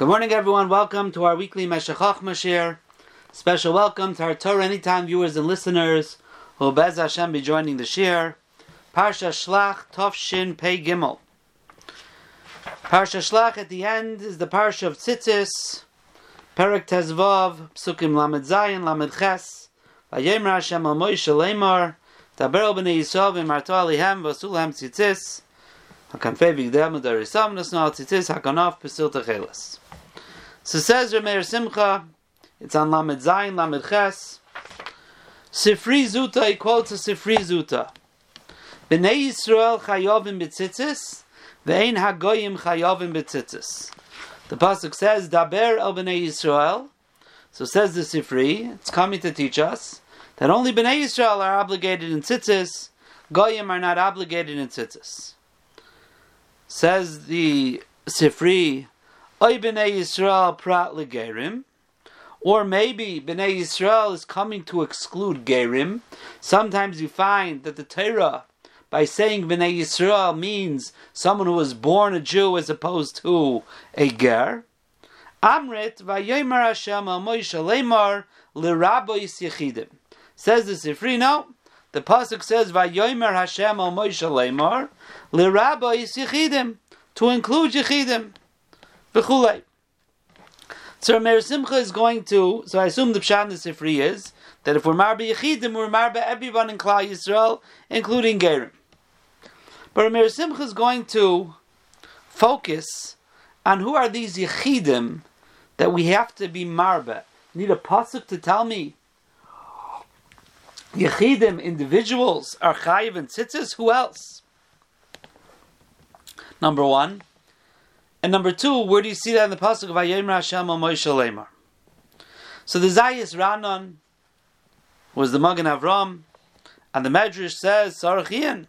Good morning, everyone. Welcome to our weekly Meshech Chachma shiur. Special welcome to our Torah Anytime viewers and listeners who will Bez Hashem be joining the Shir. Parsha Shlach Tov Shin Pei Gimel. Parsha Shlach at the end is the Parsha of Tzitzis. Perak Tezvav, Psukim Lamed Zayin, Lamed Ches. Vayemer Hashem al Moshe Lemar. Daber al Bnei Yisrael v'marto alihem v'asulhem tzitzis. HaKanfei v'gdem u'darisam tzitzis hakanof pesil techeles. So says Rameir Simcha, it's on Lamed Zayin, Lamed Ches. Sifri Zuta, he quotes a Sifri Zuta. Bnei Yisrael chayovim b'tzitzis, ve'ein hagoyim chayovim b'tzitzis. The Pasuk says, Daber el Bnei Yisrael. So says the Sifri, it's coming to teach us that only Bnei Yisrael are obligated in tzitzis, Goyim are not obligated in tzitzis. Says the Sifri, Oy Bnei Yisrael prat legerim, or maybe Bnei Yisrael is coming to exclude gerim. Sometimes you find that the Torah, by saying Bnei Yisrael, means someone who was born a Jew as opposed to a ger. Amrit vayomer Hashem al Moshe lemar lirabois yechidim. Says the Sifri, no. The pasuk says vayomer Hashem al Moshe lemar lirabois yechidim to include yechidim. V'chulei. So Rameir Simcha is going to, so I assume the Pshat in the Sifri is, that if we're marba Yechidim, we're marba everyone in Klal Yisrael, including Gerim. But Rameir Simcha is going to focus on who are these Yechidim that we have to be marba. Need a pasuk to tell me Yechidim, individuals, are chayiv and tzitzis. Who else? Number one. And number two, where do you see that in the pasuk of Vayomer Hashem Moshe Lemar? So the Zayis Ranon was the Magen Avram, and the Medrash says Sarachian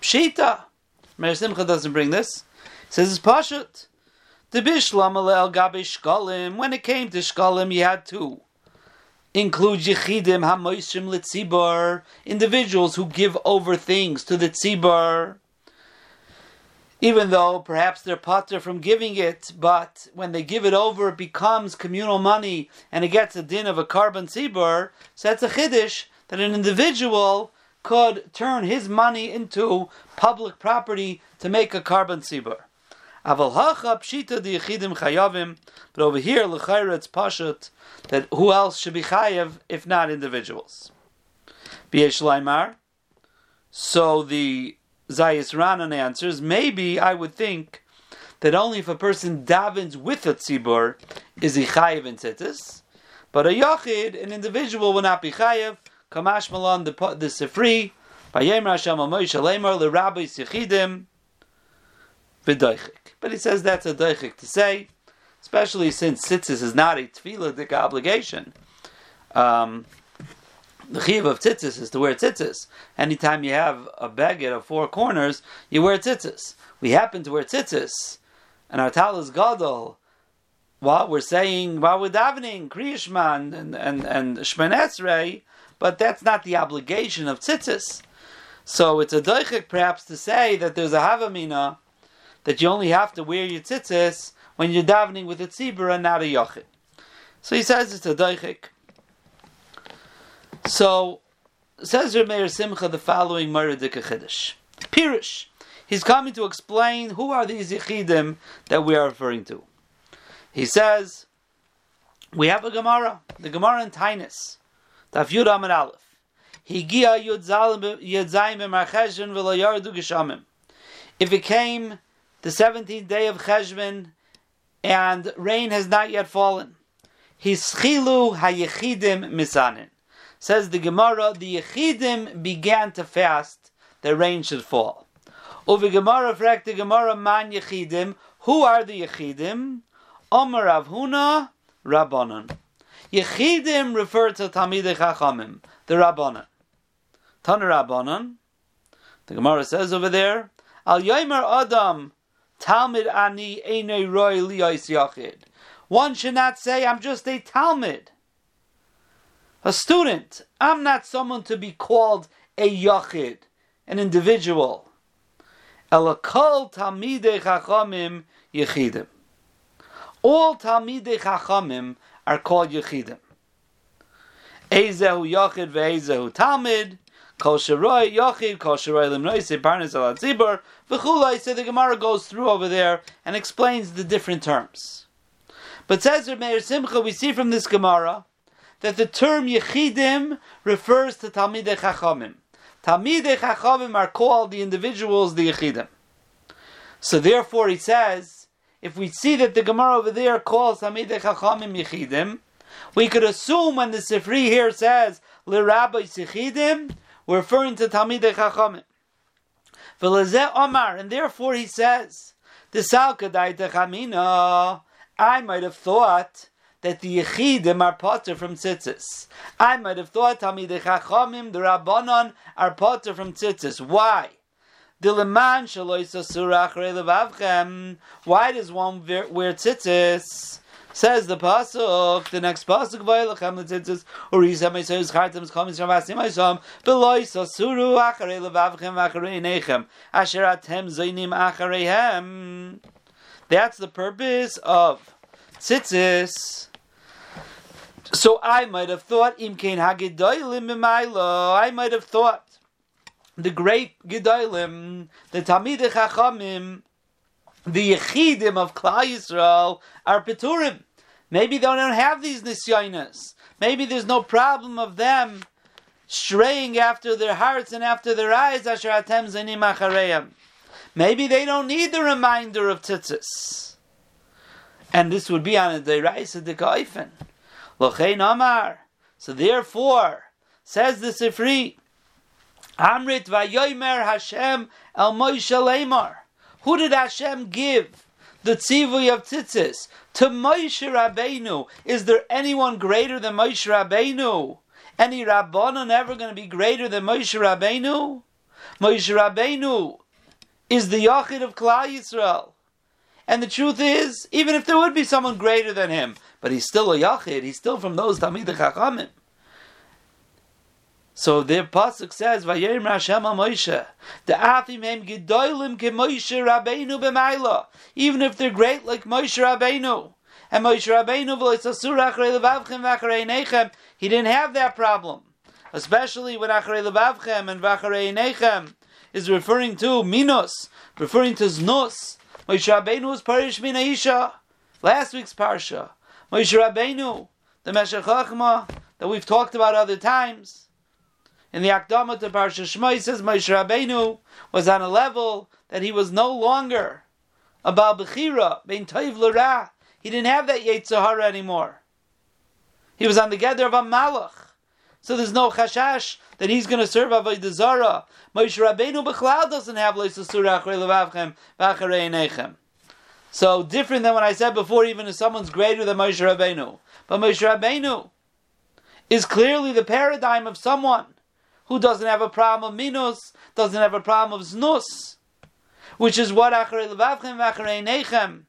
Pshita. Meir Simcha doesn't bring this. He says it's Pashut. The Bishlam al Gabi Shkalim. When it came to Shkalim, you had to include Yechidim Hamoishim Litzibor, individuals who give over things to the Tzibor even though perhaps they're potter from giving it, but when they give it over, it becomes communal money and it gets a din of a carbon tzibur. So that's a chiddush that an individual could turn his money into public property to make a carbon chayavim, but over here l'chayra it's pashut that who else should be chayav if not individuals. B'yesh. So the Zayis Ranan answers, maybe I would think that only if a person davens with a tzibur is he chayiv in tzitzis, but a yachid, an individual, will not be chayiv. Kamash Malan, the the Sifri, Vayem Hashem Moshe Lemar LeRabbi Sichidim v'doichik. But he says that's a doichik to say, especially since tzitzis is not a tefillah obligation. Um, the chiv of tzitzis is to wear tzitzis. Anytime you have a baguette of four corners, you wear tzitzis. We happen to wear tzitzis, and our tal is gadol. While we're saying, while we're davening, Kriyishman and and and Shmanesrei, but that's not the obligation of tzitzis. So it's a doichik perhaps to say that there's a havamina that you only have to wear your tzitzis when you're davening with a tzibur and not a yochid. So he says it's a doichik. So, says Rameir Simcha the following Maradika Chiddush. Pirish. He's coming to explain who are these Yechidim that we are referring to. He says, we have a Gemara, the Gemara in Tainus, Taf Yud Amid Aleph. Higia Yud Zayim B'Marcheshvan V'Lo Yardu. If it came the 17th day of Cheshvan and rain has not yet fallen, Hischilu HaYechidim Misanin. Says the Gemara, the Yechidim began to fast, the rain should fall. Uvi Gemara fragt the Gemara man Yechidim, who are the Yechidim? Omer Avhuna, Rabbanon. Yechidim refer to Talmidei Chachamim, the Rabbanon. Tana Rabbanon, the Gemara says over there, Al Yomer Adam, Talmud Ani Einei Roy Liyos Yachid. One should not say, I'm just a Talmud a student. I'm not someone to be called a yachid, an individual. Elakol tamidei chachamim yechidim. All Talmidei Chachamim are called Yechidim. Ezehu Yachid ve'ezehu Talmid, Kol Sheroi Yachid, Kol Sheroi Limnoise, Parnas Al Tzibur, V'chulai, so the Gemara goes through over there and explains the different terms. But says Meir Simcha, we see from this Gemara that the term Yechidim refers to Talmidei Chachamim. Talmidei Chachamim are called the individuals, the Yechidim. So therefore he says, if we see that the Gemara over there calls Talmidei Chachamim Yechidim, we could assume when the Sifri here says L'Rabbi Sichidim, we're referring to Talmidei Chachamim. V'lezeh Omar, and therefore he says, the Salkadai Techamina, I might have thought that the Yechidim are potter from tzitzis. I might have thought Talmidei Chachamim, the Rabbanon, are potter from tzitzis. Why? Why does one wear tzitzis? Says the pasuk, the next pasuk, "Vayelachem letzitzis urizem eisayus chartem chamis shavasim eisam beloy sasuru acharei levavchem acharei nechem asher atem zaynim achareihem." That's the purpose of tzitzis. So I might have thought imkein hagedoylim b'maylo. I might have thought the great gedoylim, the Talmidei Chachamim, the Yechidim of Klal Yisrael are Peturim. Maybe they don't have these nisyonas. Maybe there's no problem of them straying after their hearts and after their eyes. Asher atem zanim. Maybe they don't need the reminder of tzitzis. And this would be on a deraisa de kaifen. Lochein Amar. So therefore, says the Sifri, Amrit vayomer Hashem el Moshe Lemar. Who did Hashem give the tzivui of tzitzis? To Moshe Rabbeinu. Is there anyone greater than Moshe Rabbeinu? Any Rabbanon ever going to be greater than Moshe Rabbeinu? Moshe Rabbeinu is the Yachid of Klal Yisrael. And the truth is, even if there would be someone greater than him, but he's still a Yachid, he's still from those Talmidei Chachamim. So the pasuk says, "Vayerim Hashem Moshe." The afim hem gedolim ke Moshe Rabbeinu b'mayla. Even if they're great like Moshe Rabbeinu, and Moshe Rabbeinu v'loisasur achrei levavchem v'achrei nechem, he didn't have that problem. Especially when achrei levavchem and v'achrei nechem is referring to minos, referring to znos. Moshe Rabbeinu was parish min. Last week's parsha, Moshe Rabbeinu, the Meshech Chachma that we've talked about other times in the Akdama to Parsha Shmai says Moshe Rabbeinu was on a level that he was no longer a Baal Bechira, Bein Toiv L'Ra. He didn't have that Yetzirah anymore. He was on the gather of a Malach. So there's no chashash that he's going to serve Avodah Zarah. Moshe Rabbeinu Bechlal doesn't have Leisasura Achrei Levavchem V'Achrei Nechem. So different than what I said before, even if someone's greater than Moshe Rabbeinu. But Moshe Rabbeinu is clearly the paradigm of someone who doesn't have a problem of minus, doesn't have a problem of znus, which is what acharei levavchem v'acharei nechem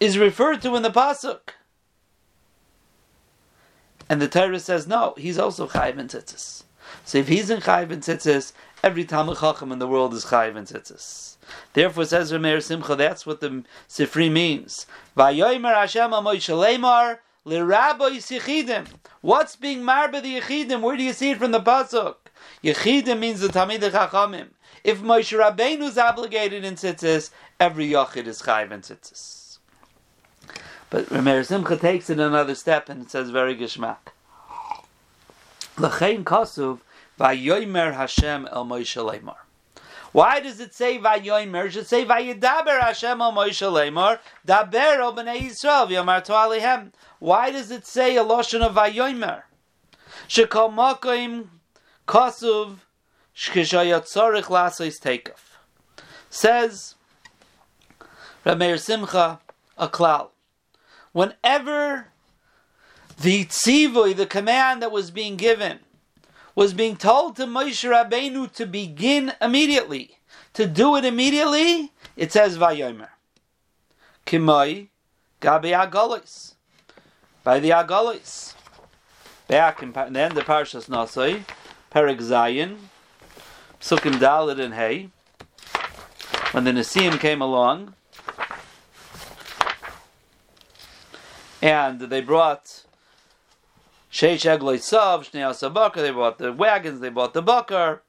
is referred to in the pasuk. And the Torah says no, he's also chayiv in tzitzis. So if he's in chayiv in tzitzis, every Talmud Chacham in the world is chayiv in tzitzis. Therefore, says Rameir Simcha, that's what the Sifri means. What's being marba the Yechidim? Where do you see it from the pasuk? Yechidim means the Talmidei Chachamim. If Moshe Rabbeinu is obligated in tzitzis, every Yachid is chayv in tzitzis. But Rameir Simcha takes it another step and it says very geschmack. L'chein vayomer Hashem el Moshe Leimar. Why does it say Vayomer? It should say Vayidaber Hashem al Moshe Lemar, Daber al Bnei Yisrael, V'yomar to Alehem. Why does it say a lotion of Vayomer? Shekol Mokoim Kosuv Lasois Teikaf. Says Rameir Simcha, a klal. Whenever the tzivui, the command that was being given, was being told to Moshe Rabbeinu to begin immediately, to do it immediately, it says Vayomer. Kimoi Gabi Agolis. By the Agolis. Back in the end of Parshas Nasai, Perek Zayin, Psukim Dalit and Hay, when the Nisim came along, and they brought Sheish Egloi Sav, Shnei Asabakar, they brought the wagons, they brought the bakar,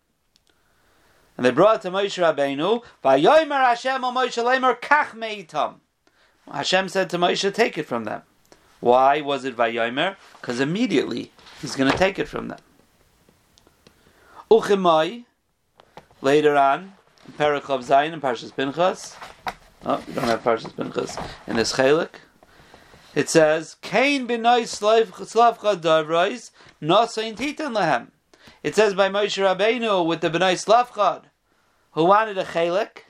and they brought to Moshe Rabbeinu, Vayomer Hashem o Moshe Lemer Kach Meitam. Hashem said to Moshe, take it from them. Why was it Vayomer? Because immediately he's going to take it from them. Uchimai, later on, in Parachav Zayin and Parshas Pinchas, oh, we don't have Parshas Pinchas in this Chalik, it says, Kain b'noi slavcha davrois, nosayin titan lehem. It says by Moshe Rabbeinu with the b'noi slavchad, who wanted a chelik,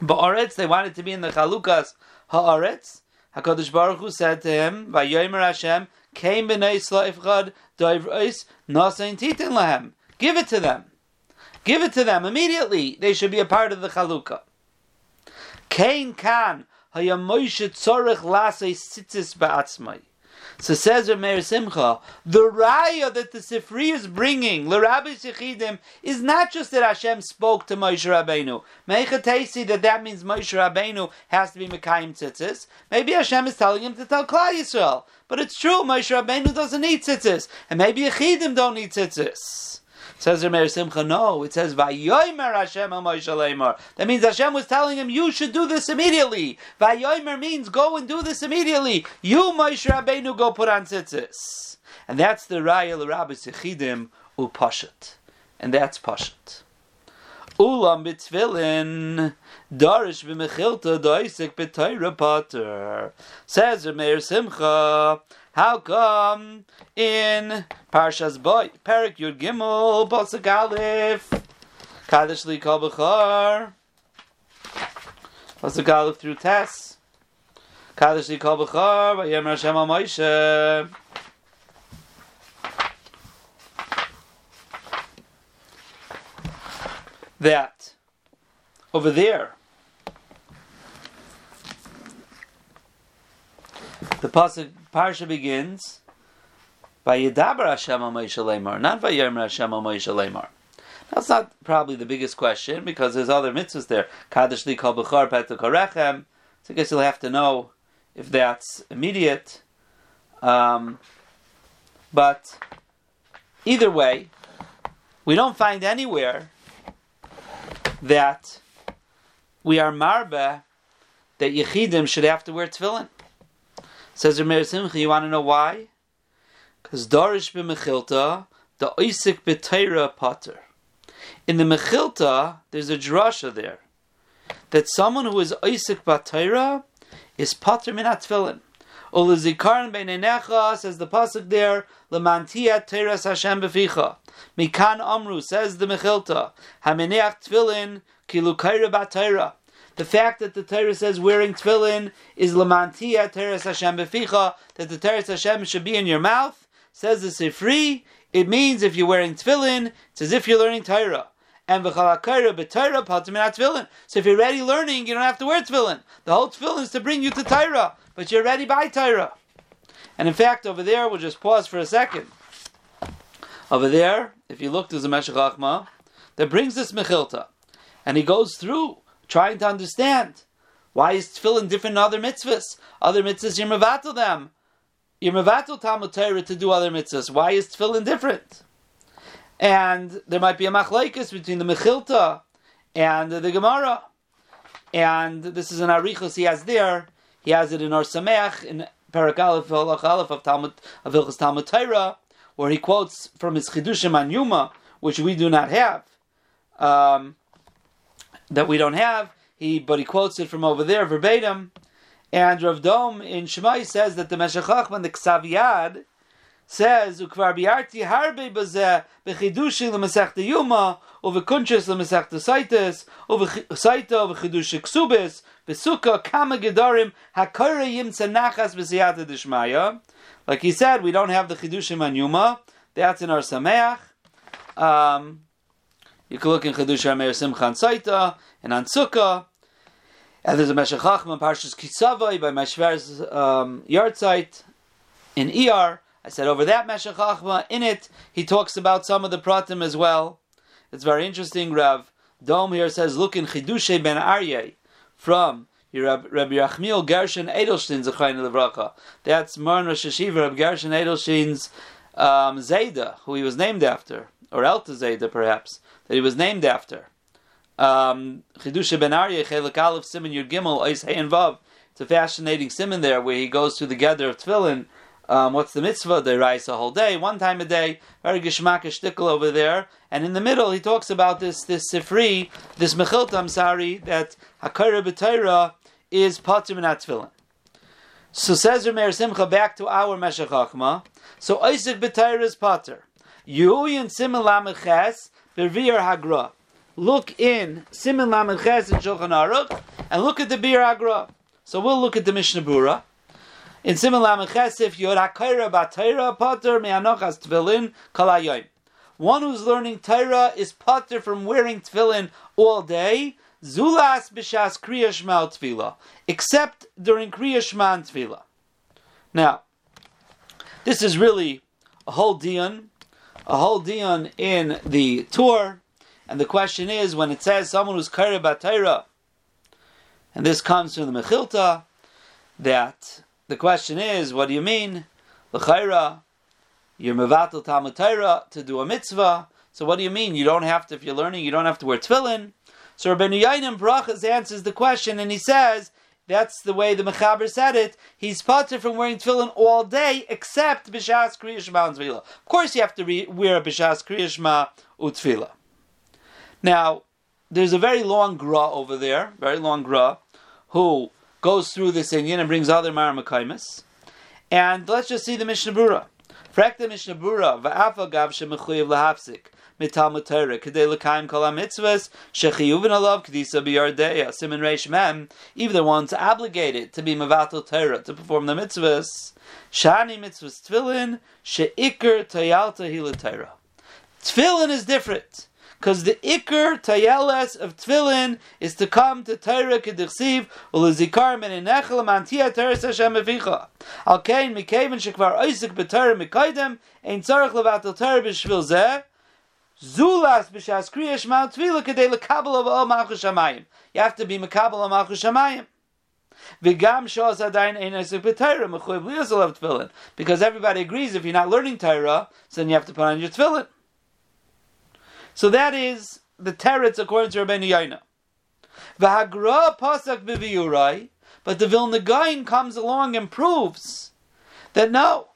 ba'aretz, they wanted to be in the chalukas ha'aretz, HaKadosh Baruch Hu said to him, Vayomer Hashem, Kain b'nei slavchad davrois, nosayin titan lehem. Give it to them. Give it to them immediately. They should be a part of the chalukah. Kain kan So says Rameir Simcha, the raya that the Sifri is bringing, the l'Rabbi Shechidim, is not just that Hashem spoke to Moshe Rabbeinu. Meichatesi that that means Moshe Rabbeinu has to be Mekayim Tzitzis. Maybe Hashem is telling him to tell Klal Yisrael. But it's true, Moshe Rabbeinu doesn't need Tzitzis. And maybe Yechidim don't need Tzitzis. Says Rameir Simcha, no, it says Vayomer Hashem Moshe That means Hashem was telling him, you should do this immediately. Vayomer means go and do this immediately. You, Moshe Rabbeinu, go put on tzitzis. And that's the Raya Rabbi Sechidim Upashat. And that's Pashat. Ulam b'tfilin, darish b'mechilta doisik b'tayra pater. Says Rameir Simcha, how come in Parshas Boy, Perik Yud Gimel, Pasuk Aleph, Kaddish Li Kol B'char, Pasuk Aleph through Tess, Kaddish Li Kol B'char, Vayem Hashem Moshe. That over there the pasuk parsha begins by Yedaber Hashem Moshe Lemar, not by Yermer Hashem Moshe Lemar. That's not probably the biggest question because there's other mitzvahs there. Kaddish li kol b'chor petu karechem. So I guess you'll have to know if that's immediate. Um, but either way, we don't find anywhere that we are marba that yechidim should have to wear tefillin. Says Rameir Simcha, you want to know why? Because Darish b'mechilta, the Oisik b'teira pater. In the Mechilta, there's a drasha there that someone who is Oisik b'teira is pater min atfilin. Ulizikaran beinenecha says the pasuk there lemantia teras Hashem beficha. Mikan amru says the Mechilta hamineach tefillin kilukaira b'teira. The fact that the Torah says wearing tefillin is lamantia teres Hashem beficha, that the teres Hashem should be in your mouth, says the Sifri, it means if you're wearing tefillin, it's as if you're learning Torah. And v'chalakayra b'Torah pataminat tefillin. So if you're already learning, you don't have to wear tefillin. The whole tefillin is to bring you to Torah, but you're ready by Torah. And in fact, over there, we'll just pause for a second. Over there, if you look, there's a Meshech Chachma that brings this Mechilta. And he goes through trying to understand why is tefillin different than other mitzvahs? Other mitzvahs you're mevatel them. You're mevatel Talmud Torah to do other mitzvahs. Why is tefillin different? And there might be a machlekes between the Mechilta and the Gemara. And this is an arichos he has there. He has it in Or Sameach, in Parak Aleph, Aleph of Talmud, of Hilchas Talmud Torah, where he quotes from his Chidushim on Yuma, which we do not have. Um, that we don't have. He, but he quotes it from over there verbatim. And Rav Dom in Shemai says that the Meshech Achman, the Ksaviyad, says ukvar biarti harbe bazeh bechidushi lemesechta yuma uvekunches lemesechta saites uvesaita uvechidushi ksubis besuka kama gedarim hakara yimtza nachas b'siyata dishmaya. Like he said, we don't have the chidushim on yuma. That's in Or Sameach. Um, you can look in Chedush Rameir Simchan Saita and on Sukkah. And there's a Meshech Chachma Parshas Kisavai by Meshver's um, in ER. I said over that Meshech Chachma, in it, he talks about some of the Pratim as well. It's very interesting. Rav Dom here says, look in Chidushe ben Aryeh from Rabbi Rachmiel Gershon Edelstein Zechayim Levracha. That's Maran Rosh Hashiva Rabbi Gershon Edelstein's um, Zayda, who he was named after, or Elta Zayda perhaps, that he was named after. Um, Chidusha Ben Aryeh Chelik Aleph Simon Yud Gimel Ois Hey and Vav. It's a fascinating simon there where he goes to the gather of tefillin. Um, what's the mitzvah? They rise a whole day, one time a day. Very geshmakish shtickle over there. And in the middle, he talks about this this sifri, this mechilta. I'm sorry that hakara b'tayra is patim and tefillin. So says Rameir Simcha back to our Meshech Chachma. So Isaac b'tayra is pater. Yuyin simen b'vir hagra. Look in simen lameches in Shulchan Aruch and look at the bir hagra. So we'll look at the Mishnah Berurah. In Simon Lamechesif, Yod HaKaira B'Tayra Pater Me'anochas Tefillin Kalayoyim. One who's learning Torah is pater from wearing tefillin all day. Zulas b'shas kriya shma tefillah, except during kriya shma tefillah. Now, this is really a whole dion, a whole dion in the tour, and the question is when it says someone who's kaira b'Torah and this comes from the Mechilta, that the question is, what do you mean? L'chaira, you're mevatel Talmud to do a mitzvah. So what do you mean? You don't have to, if you're learning, you don't have to wear tefillin. So Rabbeinu Yainim Brachas answers the question, and he says, that's the way the Mechaber said it. He's potter from wearing tefillin all day, except b'shas kriya shema and tefillah. Of course, you have to re- wear a b'shas kriya shema utfila. Now, there's a very long gra over there, very long gra, who goes through this Indian and brings other Maramakaimas. And let's just see the Mishnah Berurah. Frak the Mishnah Berurah, va'afa gav lahafsik. Mitalmud Torah, kedei l'kaim kol ha-mitzvahs, shechiyuvin alav biyardeya, reish mem, even the ones obligated to be mevatel Torah, to perform the mitzvahs, shani mitzvahs tefillin, she'ikr tayalta hila Torah. Tefillin is different because the ikr tayeles of tefillin is to come to Torah kedichsiv ulizikar men inechel mantia Torah Hashem avicha. Al kein shekvar oisik b'Torah mikaydem ein tzarich levatel Torah b'shvil zeh zulas b'shas kriya shma tefillah kedei lekabel of al malchus shamayim. You have to be mekabel al malchus shamayim. V'gam shos adayin ein oisik b'Torah mechuyev liyazal of tefillin. Because everybody agrees if you're not learning Torah, so then you have to put on your tefillin. So that is the teretz according to Rabbeinu Yaina. V'hagra pasak b'viyurai, but the Vilna Gaon comes along and proves that no,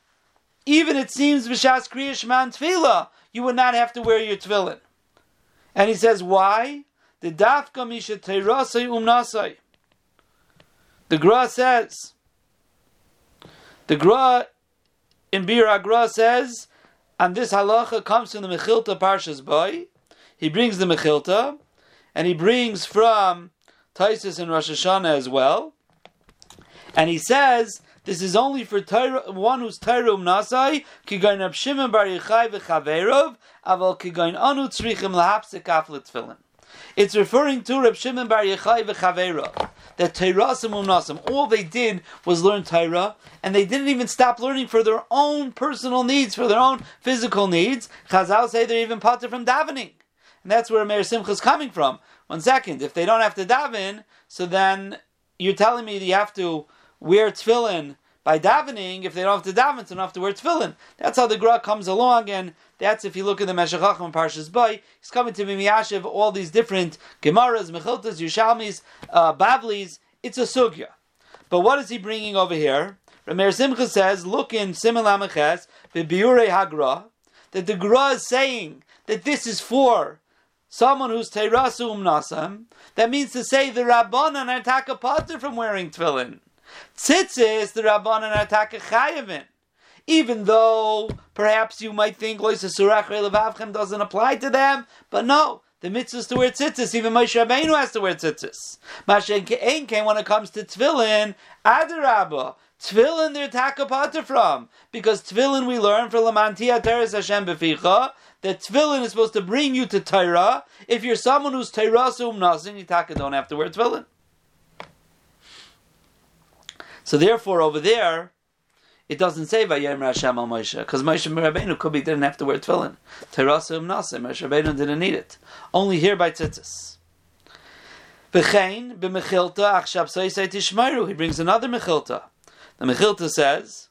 even it seems b'shas kriya shman tefillah, you would not have to wear your tefillin. And he says, why? The dafka misha teirasai umnasai. The Gra says, the Gra in Bir Agra says, and this halacha comes from the Mechilta Parshas Boy. He brings the Mechilta, and he brings from Taisus and Rosh Hashanah as well. And he says this is only for one who's Torah umnasai, kigain Rab Shimon bar Yochai v'chaverov, aval kigain anu tzrichim lahapsik aflet tefillin. It's referring to Rab Shimon bar Yochai v'chaverov that Torahsim umnasim, all they did was learn Torah, and they didn't even stop learning for their own personal needs, for their own physical needs. Chazal say they're even potter from davening. And that's where Meir Simcha is coming from. One second, if they don't have to daven, so then you're telling me that you have to wear tefillin by davening. If they don't have to daven, don't have to wear tefillin. That's how the Gra comes along, and that's if you look at the Meshech Chachma Parshas Bay, he's coming to Mimiyashiv, all these different Gemaras, Mechiltas, Yushalmis, uh, Bavlis. It's a sugya. But what is he bringing over here? Rameir Simcha says, look in Simon Lameches, Biure Hagra, that the Gra is saying that this is for someone who's Teirasu Umnasam. That means to say the Rabbanan are taka from wearing tefillin. Tzitzis, the Rabbanan are taka chayavin even though perhaps you might think doesn't apply to them, but no, the mitzvah is to wear tzitzis. Even Moshe Rabbeinu has to wear tzitzis. Mashen when it comes to tefillin, adarabba. Tefillin they're takapata from because tefillin we learn from Lamantia Teres Hashem Beficha that tefillin is supposed to bring you to Torah. If you're someone who's Torah sum nasin, you don't have to wear tefillin. So therefore, over there, it doesn't say Vayem Hashem al Moshe because Moshe Rabbeinu could be didn't have to wear tefillin. Terasim Nasim Moshe Rabbeinu didn't need it. Only here by tzitzis. V'chein b'mechilta achshab soisei tishmeiru. He brings another mechilta. The mechilta says,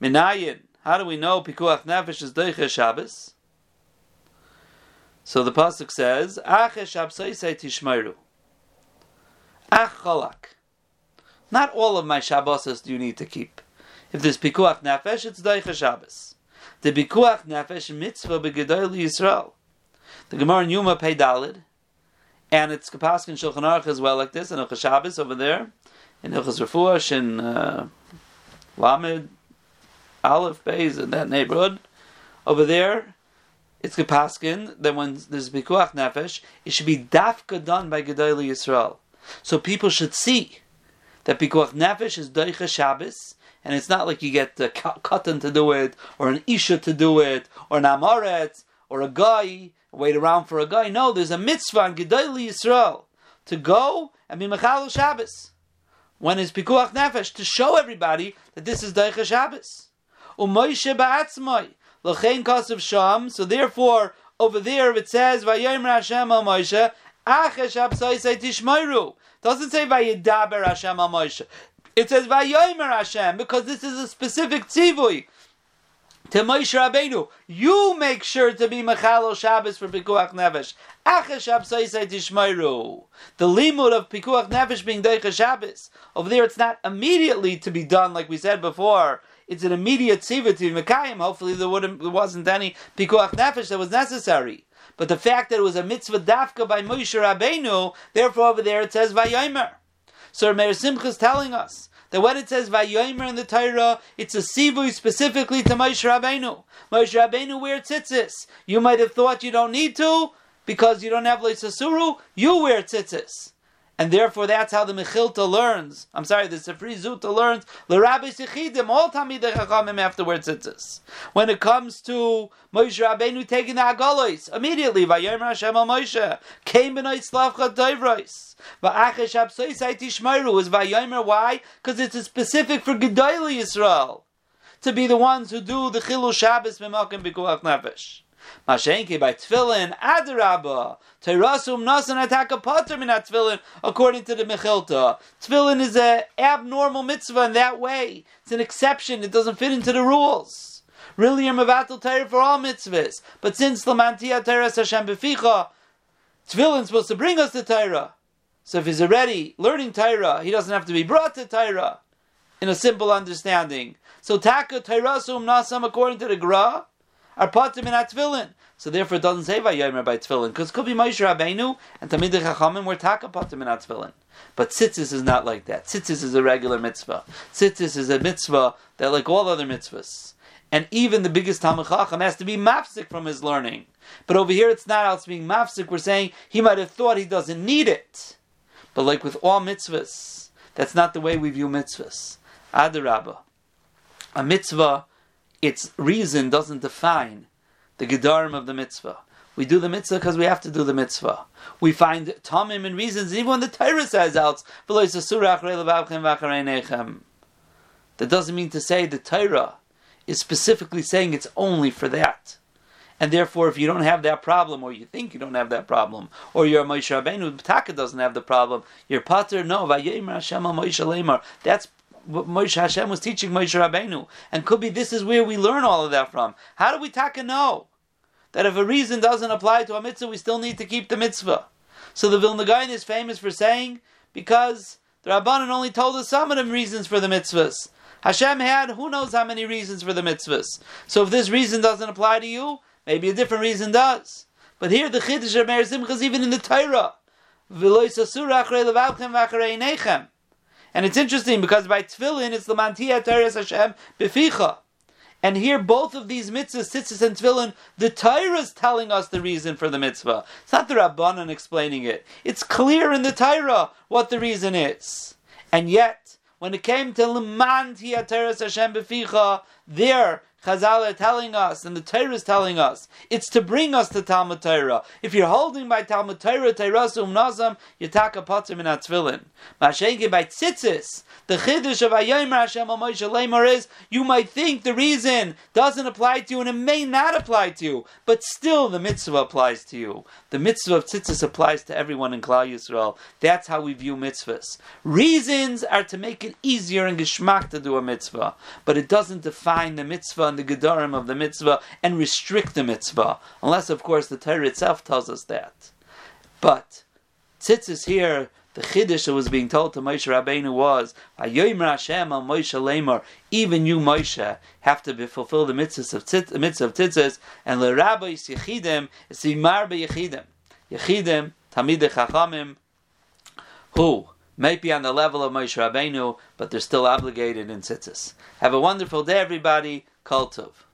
Minayin, how do we know pikuach nefesh is doiche Shabbos? So the pasuk says, Ach eshab soisei tishmeiru. Ach cholak. Not all of my Shabbos do you need to keep. If there's pikuach nefesh, it's doiche Shabbos. The pikuach nefesh mitzvah begedol Yisrael. The Gemara in Yuma Pei Dalid, and it's Kapaskin Shulchan Aruch as well, like this, and Ilchas Shabbos over there, and Ilchas Refuash, in uh, Lamed, Aleph, Beis, in that neighborhood. Over there, it's Kapaskin that when there's Bikuach Nefesh, it should be dafka done by Gedali Yisrael. So people should see that Bikuach Nefesh is Doicha Shabbos, and it's not like you get the katan to do it, or an isha to do it, or an amaret, or a guy, wait around for a guy. No, there's a mitzvah in Gedali Yisrael to go and be Mechal Shabbos. When is Pikuach Nefesh? To show everybody that this is Daicha Shabbos. Umoishe ba'atzmai. L'chein kasav sham. So therefore, over there it says, Vayomer Hashem Moshe, Achesh absaisei tishmayru. Doesn't say Vayidaber Hashem al. It says Vayomer Hashem, because this is a specific tzivui to Moshe Rabbeinu, you make sure to be Mechalo Shabbos for Pikuach Nefesh. The limud of Pikuach Nefesh being Deicha Shabbos. Over there, it's not immediately to be done, like we said before. It's an immediate tziva to be Mekayim. Hopefully, there, there wasn't any Pikuach Nefesh that was necessary. But the fact that it was a mitzvah dafka by Moshe Rabbeinu, therefore over there it says Vayomer. So Meir Simcha is telling us that when it says Vayomer in the Torah, it's a sivui specifically to Moshe Rabbeinu. Moshe Rabbeinu wear tzitzis. You might have thought you don't need to because you don't have leisasuru. You wear tzitzis. And therefore, that's how the Mechilta learns. I'm sorry, the Sefri Zuta learns. The Rabbi Sichidim, all Tamid Chachamim afterwards tzitzis. When it comes to Moshe Rabbeinu taking the Agalois, immediately, Vayomer Hashem al Moshe, came b'noit Slavcha Doivrois. Va'achesh absoisai tishmeiru is vayomer. Why? Because it's a specific for Gedali Yisrael to be the ones who do the Chilu Shabbos b'malkim b'kuach nefesh. Mashenki by Tfilin, Adarabba, Teirasum Nasan Ataka Pater min Tfilin, according to the Mechilta. Tfilin is an abnormal mitzvah in that way. It's an exception, it doesn't fit into the rules. Really, you're Mavatul Torah for all mitzvahs. But since Lamantia Torah Hashem Beficha, Tfilin's supposed to bring us to Torah. So if he's already learning Torah, he doesn't have to be brought to Torah in a simple understanding. So taka Torasum nasam according to the Gra are patim in Tefillin. So therefore it doesn't say Vayomer by Tefillin because it could be Moshe Rabbeinu and Tamid Chachamim were taka patim in. But tzitzis is not like that. Tzitzis is a regular mitzvah. Tzitzis is a mitzvah that like all other mitzvahs. And even the biggest Talmud Chacham has to be mafsik from his learning. But over here it's not else being mafsik. We're saying he might have thought he doesn't need it. But like with all mitzvahs, that's not the way we view mitzvahs. Adarabba. A mitzvah, its reason doesn't define the gedarim of the mitzvah. We do the mitzvah because we have to do the mitzvah. We find tamim and reasons, even when the Torah says out, that doesn't mean to say the Torah is specifically saying it's only for that. And therefore, if you don't have that problem, or you think you don't have that problem, or you're Moshe Rabbeinu, Taka doesn't have the problem, you're Pater, no. That's Moshe Hashem was teaching Moshe Rabbeinu. And could be this is where we learn all of that from. How do we Taka know? That if a reason doesn't apply to a mitzvah, we still need to keep the mitzvah. So the Vilna Gaon is famous for saying, because the Rabbanan only told us some of the reasons for the mitzvahs. Hashem had who knows how many reasons for the mitzvahs. So if this reason doesn't apply to you, Maybe a different reason does. But here the Chiddush of Meir is even in the Torah. And it's interesting because by Tfilin it's the Mantia Teres Hashem Beficha. And here both of these mitzvahs, tzitzis and tefillin, the Torah is telling us the reason for the mitzvah. It's not the Rabbanan explaining it. It's clear in the Torah what the reason is. And yet, when it came to Leman Teres Hashem Beficha, there Chazal are telling us, and the Torah is telling us, it's to bring us to Talmud Torah. If you're holding by Talmud Torah, Teirasum Nazam, Yitaka Potzim in Atzvilin. Mashenke by Tzitzis, the Chiddush of Ayomer Hashem Moshe is, you might think the reason doesn't apply to you, and it may not apply to you, but still the mitzvah applies to you. The mitzvah of Tzitzis applies to everyone in Klal Yisrael. That's how we view mitzvahs. Reasons are to make it easier and geschmack to do a mitzvah, but it doesn't define the mitzvah the gedarim of the mitzvah and restrict the mitzvah, unless, of course, the Torah itself tells us that. But tzitzis here, the chiddush that was being told to Moshe Rabbeinu was, Hashem al Moshe Lemar, even you, Moshe, have to be, fulfill the mitzvahs of tzitz, mitzvah of tzitzis, and the rabbi yechidim is imar yechidim. Yechidim, tamidei chachamim, who may be on the level of Moshe Rabbeinu, but they're still obligated in tzitzis. Have a wonderful day, everybody. Tov.